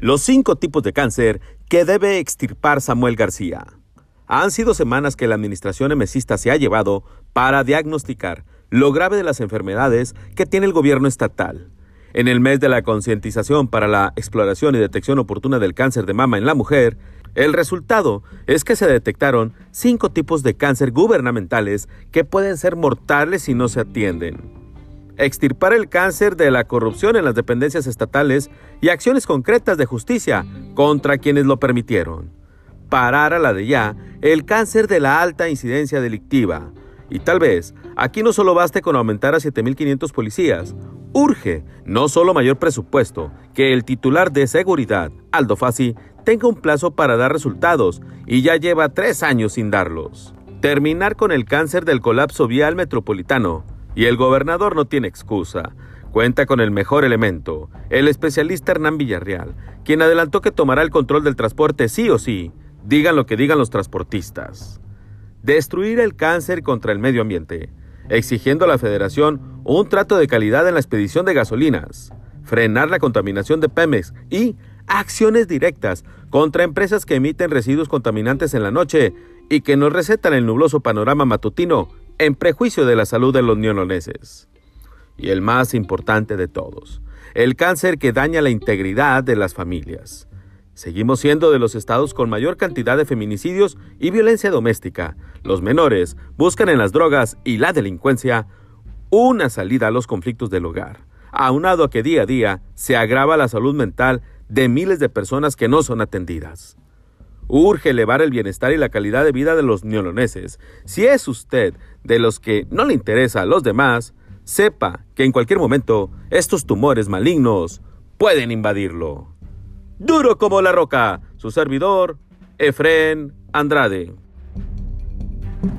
Los cinco tipos de cáncer que debe extirpar Samuel García. Han sido semanas que la administración emesista se ha llevado para diagnosticar lo grave de las enfermedades que tiene el gobierno estatal. En el mes de la concientización para la exploración y detección oportuna del cáncer de mama en la mujer, el resultado es que se detectaron cinco tipos de cáncer gubernamentales que pueden ser mortales si no se atienden extirpar el cáncer de la corrupción en las dependencias estatales y acciones concretas de justicia contra quienes lo permitieron. Parar a la de ya el cáncer de la alta incidencia delictiva. Y tal vez aquí no solo baste con aumentar a 7.500 policías, urge no solo mayor presupuesto, que el titular de seguridad, Aldo Fassi, tenga un plazo para dar resultados y ya lleva tres años sin darlos. Terminar con el cáncer del colapso vial metropolitano y el gobernador no tiene excusa. Cuenta con el mejor elemento, el especialista Hernán Villarreal, quien adelantó que tomará el control del transporte sí o sí, digan lo que digan los transportistas. Destruir el cáncer contra el medio ambiente, exigiendo a la federación un trato de calidad en la expedición de gasolinas, frenar la contaminación de Pemex y acciones directas contra empresas que emiten residuos contaminantes en la noche y que nos recetan el nubloso panorama matutino en prejuicio de la salud de los neoloneses. Y el más importante de todos, el cáncer que daña la integridad de las familias. Seguimos siendo de los estados con mayor cantidad de feminicidios y violencia doméstica. Los menores buscan en las drogas y la delincuencia una salida a los conflictos del hogar, aunado a que día a día se agrava la salud mental de miles de personas que no son atendidas. Urge elevar el bienestar y la calidad de vida de los neoloneses. Si es usted de los que no le interesa a los demás, sepa que en cualquier momento estos tumores malignos pueden invadirlo. Duro como la roca, su servidor, Efren Andrade.